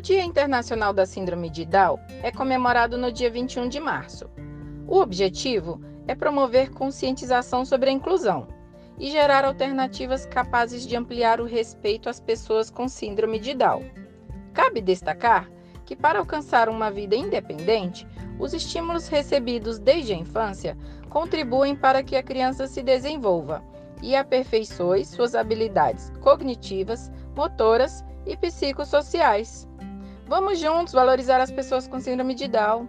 Dia Internacional da Síndrome de Down é comemorado no dia 21 de março. O objetivo é promover conscientização sobre a inclusão e gerar alternativas capazes de ampliar o respeito às pessoas com síndrome de Down. Cabe destacar que, para alcançar uma vida independente, os estímulos recebidos desde a infância contribuem para que a criança se desenvolva e aperfeiçoe suas habilidades cognitivas, motoras e psicossociais. Vamos juntos valorizar as pessoas com síndrome de Down.